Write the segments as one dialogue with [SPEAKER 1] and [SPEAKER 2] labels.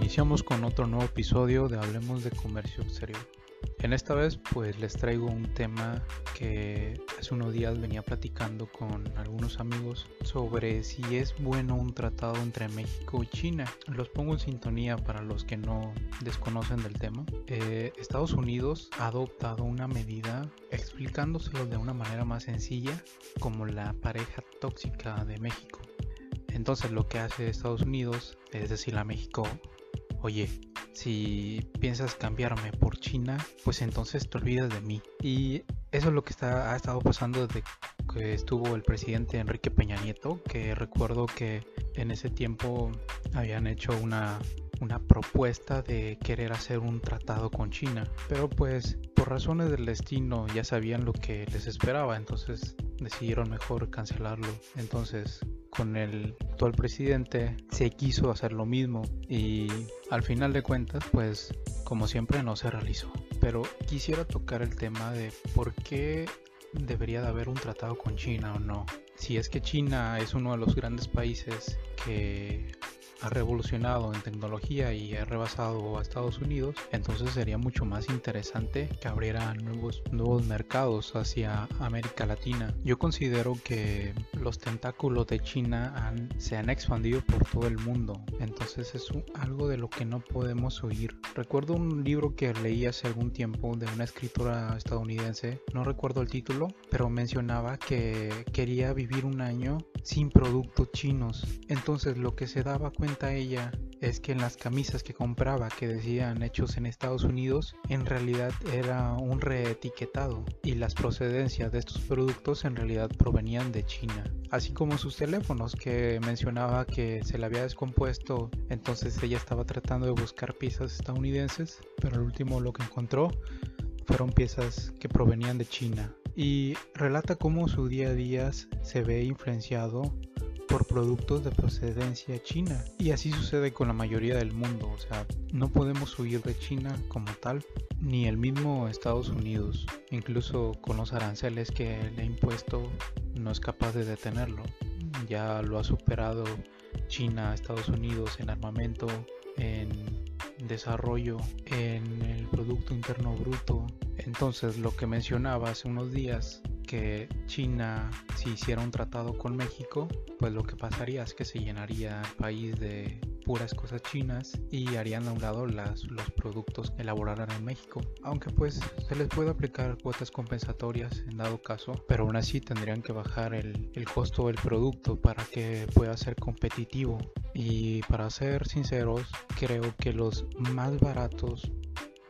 [SPEAKER 1] Iniciamos con otro nuevo episodio de Hablemos de Comercio Exterior. En esta vez pues les traigo un tema que hace unos días venía platicando con algunos amigos sobre si es bueno un tratado entre México y China. Los pongo en sintonía para los que no desconocen del tema. Eh, Estados Unidos ha adoptado una medida explicándoselo de una manera más sencilla como la pareja tóxica de México. Entonces lo que hace Estados Unidos es decirle a México, oye, si piensas cambiarme por China, pues entonces te olvidas de mí. Y eso es lo que está, ha estado pasando desde que estuvo el presidente Enrique Peña Nieto, que recuerdo que en ese tiempo habían hecho una, una propuesta de querer hacer un tratado con China. Pero pues por razones del destino ya sabían lo que les esperaba, entonces decidieron mejor cancelarlo. Entonces con el actual presidente se quiso hacer lo mismo y al final de cuentas pues como siempre no se realizó. Pero quisiera tocar el tema de por qué debería de haber un tratado con China o no. Si es que China es uno de los grandes países que ha revolucionado en tecnología y ha rebasado a Estados Unidos, entonces sería mucho más interesante que abriera nuevos, nuevos mercados hacia América Latina. Yo considero que los tentáculos de China se han expandido por todo el mundo, entonces es algo de lo que no podemos huir. Recuerdo un libro que leí hace algún tiempo de una escritora estadounidense, no recuerdo el título, pero mencionaba que quería vivir un año sin productos chinos. Entonces lo que se daba cuenta ella es que en las camisas que compraba que decían hechos en Estados Unidos en realidad era un reetiquetado y las procedencias de estos productos en realidad provenían de China. Así como sus teléfonos que mencionaba que se le había descompuesto, entonces ella estaba tratando de buscar piezas estadounidenses, pero al último lo que encontró fueron piezas que provenían de China y relata cómo su día a día se ve influenciado por productos de procedencia china. Y así sucede con la mayoría del mundo, o sea, no podemos huir de China como tal, ni el mismo Estados Unidos, incluso con los aranceles que le ha impuesto, no es capaz de detenerlo. Ya lo ha superado China, Estados Unidos en armamento, en desarrollo, en el Producto Interno Bruto, entonces, lo que mencionaba hace unos días, que China, si hiciera un tratado con México, pues lo que pasaría es que se llenaría el país de puras cosas chinas y harían a un lado los productos que elaboraran en México. Aunque pues se les puede aplicar cuotas compensatorias en dado caso, pero aún así tendrían que bajar el, el costo del producto para que pueda ser competitivo. Y para ser sinceros, creo que los más baratos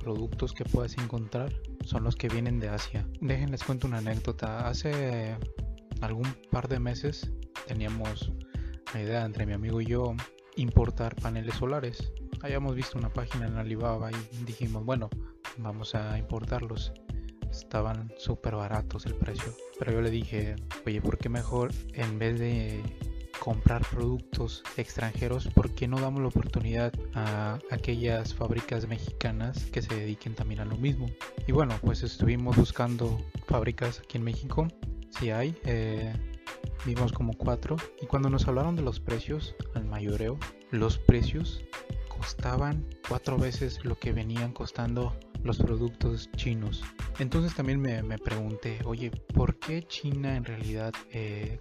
[SPEAKER 1] productos que puedas encontrar son los que vienen de Asia. Déjenles cuento una anécdota. Hace algún par de meses teníamos la idea entre mi amigo y yo importar paneles solares. Habíamos visto una página en Alibaba y dijimos, bueno, vamos a importarlos. Estaban súper baratos el precio. Pero yo le dije, oye, ¿por qué mejor en vez de comprar productos extranjeros, ¿por qué no damos la oportunidad a aquellas fábricas mexicanas que se dediquen también a lo mismo? Y bueno, pues estuvimos buscando fábricas aquí en México, si hay, eh, vimos como cuatro, y cuando nos hablaron de los precios al mayoreo, los precios costaban cuatro veces lo que venían costando los productos chinos. Entonces también me, me pregunté, oye, ¿por qué China en realidad eh,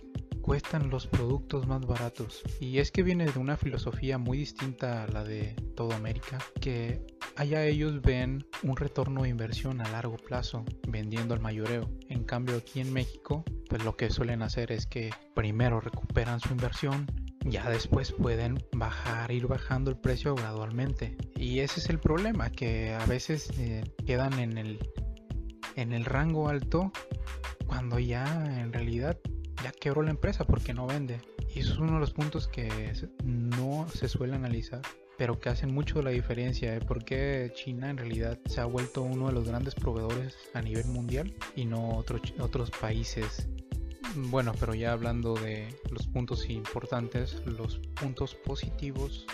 [SPEAKER 1] cuestan los productos más baratos. Y es que viene de una filosofía muy distinta a la de toda América, que allá ellos ven un retorno de inversión a largo plazo vendiendo al mayoreo. En cambio aquí en México, pues lo que suelen hacer es que primero recuperan su inversión, ya después pueden bajar, ir bajando el precio gradualmente. Y ese es el problema, que a veces eh, quedan en el, en el rango alto cuando ya en realidad ya quebró la empresa porque no vende. Y eso es uno de los puntos que no se suele analizar, pero que hacen mucho la diferencia de por qué China en realidad se ha vuelto uno de los grandes proveedores a nivel mundial y no otros otros países. Bueno, pero ya hablando de los puntos importantes, los puntos positivos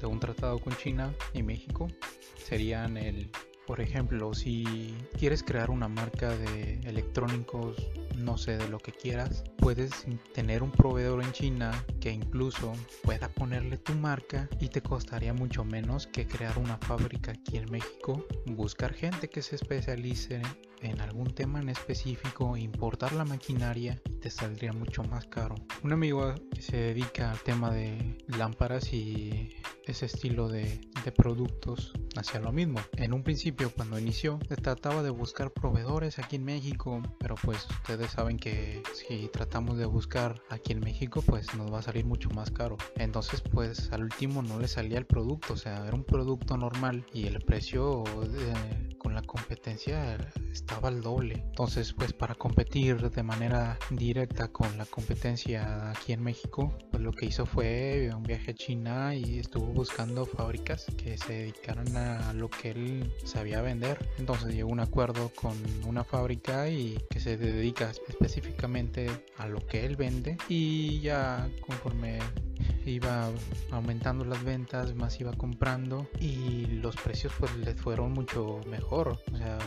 [SPEAKER 1] de un tratado con China y México serían el Por ejemplo, si quieres crear una marca de electrónicos no sé, de lo que quieras, puedes tener un proveedor en China que incluso pueda ponerle tu marca y te costaría mucho menos que crear una fábrica aquí en México, buscar gente que se especialice en algún tema en específico, importar la maquinaria, te saldría mucho más caro. Un amigo se dedica al tema de lámparas y ese estilo de, productos hacia lo mismo. En un principio, cuando inició, se trataba de buscar proveedores aquí en México, pero pues ustedes saben que si tratamos de buscar aquí en México, pues nos va a salir mucho más caro. Entonces, pues al último no le salía el producto, o sea, era un producto normal y el precio con la competencia estaba al doble. Entonces, pues para competir de manera directa con la competencia aquí en México, pues lo que hizo fue un viaje a China y estuvo buscando fábricas que se dedicaran a lo que él sabía vender. Entonces llegó un acuerdo con una fábrica y que se dedica específicamente a lo que él vende y ya conforme iba aumentando las ventas, más iba comprando y los precios pues le fueron mucho mejor. O sea,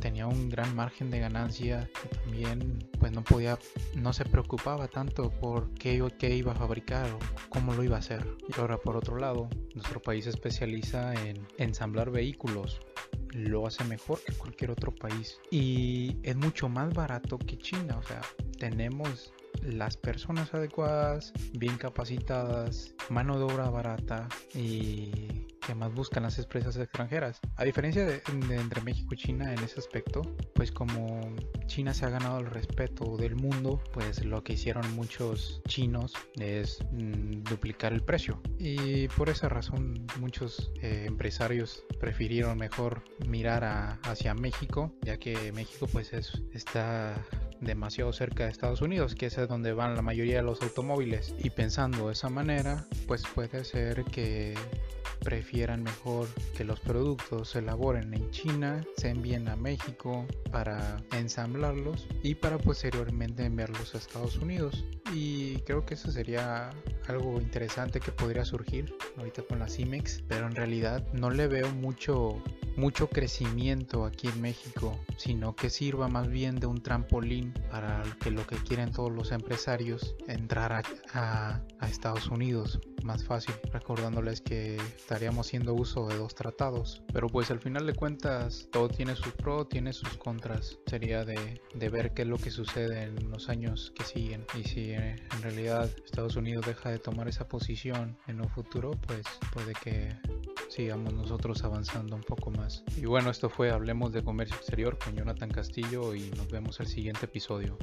[SPEAKER 1] tenía un gran margen de ganancia y también pues no podía, no se preocupaba tanto por qué, qué iba a fabricar o cómo lo iba a hacer. Y ahora por otro lado, nuestro país se especializa en ensamblar vehículos lo hace mejor que cualquier otro país y es mucho más barato que China o sea tenemos las personas adecuadas, bien capacitadas, mano de obra barata y que más buscan las empresas extranjeras. A diferencia de, entre México y China en ese aspecto, pues como China se ha ganado el respeto del mundo, pues lo que hicieron muchos chinos es mm, duplicar el precio. Y por esa razón muchos eh, empresarios prefirieron mejor mirar hacia México, ya que México pues es, está demasiado cerca de Estados Unidos, que es donde van la mayoría de los automóviles. Y pensando de esa manera, pues puede ser que prefieran mejor que los productos se elaboren en China, se envíen a México para ensamblarlos y para posteriormente enviarlos a Estados Unidos. Y creo que eso sería algo interesante que podría surgir ahorita con la CIMEX, pero en realidad no le veo mucho mucho crecimiento aquí en México, sino que sirva más bien de un trampolín para que lo que quieren todos los empresarios entrar a, Estados Unidos más fácil, recordándoles que estaríamos haciendo uso de dos tratados. Pero pues al final de cuentas todo tiene sus pros, tiene sus contras. Sería de, de ver qué es lo que sucede en los años que siguen. Y si en realidad Estados Unidos deja de tomar esa posición en un futuro, pues puede que sigamos nosotros avanzando un poco más. Y bueno, esto fue Hablemos de Comercio Exterior con Jonathan Castillo y nos vemos el siguiente episodio.